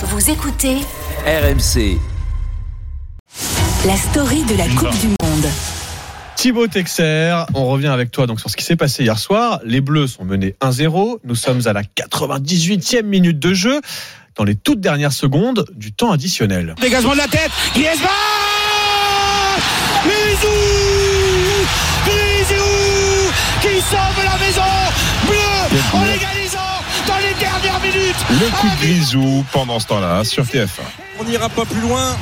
Vous écoutez RMC. la story de la Coupe du Monde. Thibaut Texer, on revient avec toi donc sur ce qui s'est passé hier soir. Les Bleus sont menés 1-0. Nous sommes à la 98e minute de jeu, dans les toutes dernières secondes du temps additionnel. Dégagement de la tête, Griezmann Grisou Grisou qui sauve la Le coup de grisou pendant ce temps-là sur TF1. On n'ira pas plus loin.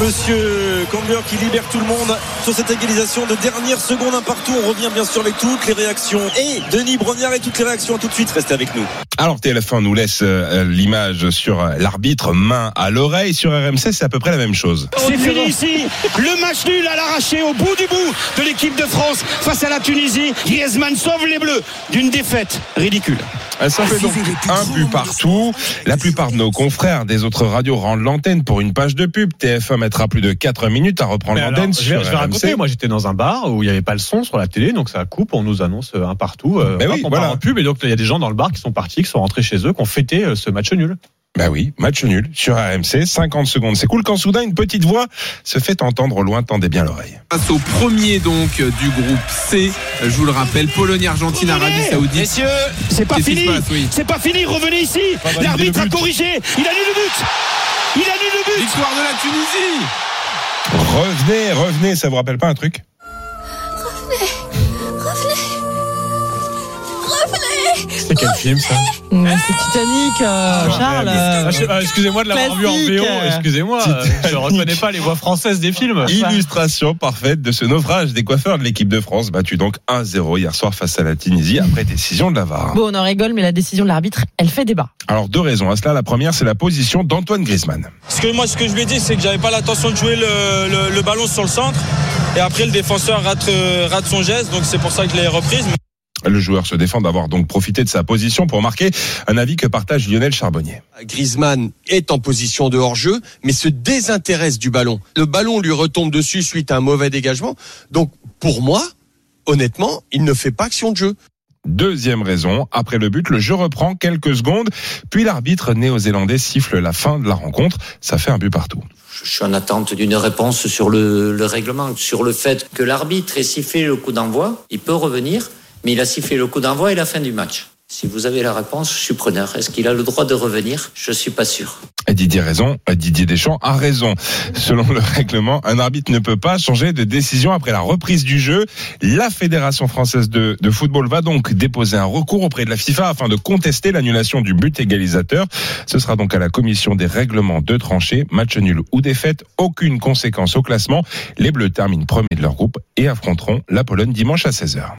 Monsieur Camber qui libère tout le monde sur cette égalisation de dernière seconde un partout. On revient bien sûr avec toutes les réactions. Et Denis Brognard et toutes les réactions. À tout de suite, restez avec nous. Alors TF1 nous laisse euh, l'image sur euh, l'arbitre main à l'oreille. Sur RMC, c'est à peu près la même chose. C'est fini ici Le match nul à l'arraché au bout du bout de l'équipe de France face à la Tunisie. Griezmann sauve les Bleus d'une défaite ridicule. Ça fait donc un but partout. La plupart de nos confrères des autres radios rendent l'antenne pour une page de pub. TF1 mettra plus de 4 minutes à reprendre Mais l'antenne je vais, je vais raconter, moi j'étais dans un bar où il n'y avait pas le son sur la télé, donc ça coupe, on nous annonce euh, un partout. Euh, oui, on voilà. part en pub et donc il y a des gens dans le bar qui sont partis, qui sont rentrés chez eux, qui ont fêté euh, ce match nul. Bah oui, match nul sur RMC, 50 secondes. C'est cool quand soudain une petite voix se fait entendre au loin, tendez bien l'oreille. Face au premier donc du groupe C, je vous le rappelle, Pologne, Argentine, Arabie Saoudite. Messieurs, c'est pas fini. oui. C'est pas fini, revenez ici. L'arbitre a corrigé. Il a lu le but. Il a lu le but. Victoire de la Tunisie. Revenez, revenez, ça vous rappelle pas un truc? C'est quel film ça C'est Titanic, euh, Charles. Ah, je- ah, Excusez-moi de l'avoir vu en. VO, excusez-moi, euh, je ne reconnais pas les voix françaises des films. Illustration parfaite de ce naufrage des coiffeurs de l'équipe de France, battu donc 1-0 hier soir face à la Tunisie après décision de la VAR. Bon, on en rigole, mais la décision de l'arbitre, elle fait débat. Alors deux raisons à cela. La première, c'est la position d'Antoine Griezmann. Ce que moi, ce que je lui ai dit, c'est que j'avais pas l'intention de jouer le, le- le ballon sur le centre. Et après, le défenseur rate, euh, rate son geste. Donc c'est pour ça que je l'ai reprise. Le joueur se défend d'avoir donc profité de sa position pour marquer un avis que partage Lionel Charbonnier. Griezmann est en position de hors-jeu, mais se désintéresse du ballon. Le ballon lui retombe dessus suite à un mauvais dégagement. Donc, pour moi, honnêtement, il ne fait pas action de jeu. Deuxième raison, après le but, le jeu reprend quelques secondes, puis l'arbitre néo-zélandais siffle la fin de la rencontre. Ça fait un but partout. Je suis en attente d'une réponse sur le, le règlement, sur le fait que l'arbitre ait sifflé le coup d'envoi. Il peut revenir, mais il a sifflé le coup d'envoi et la fin du match. Si vous avez la réponse, je suis preneur. Est-ce qu'il a le droit de revenir? Je suis pas sûr. Didier raison, Didier Deschamps a raison. Selon le règlement, un arbitre ne peut pas changer de décision après la reprise du jeu. La Fédération française de, de football va donc déposer un recours auprès de la FIFA afin de contester l'annulation du but égalisateur. Ce sera donc à la commission des règlements de trancher, match nul ou défaite, aucune conséquence au classement. Les Bleus terminent premier de leur groupe et affronteront la Pologne dimanche à 16h.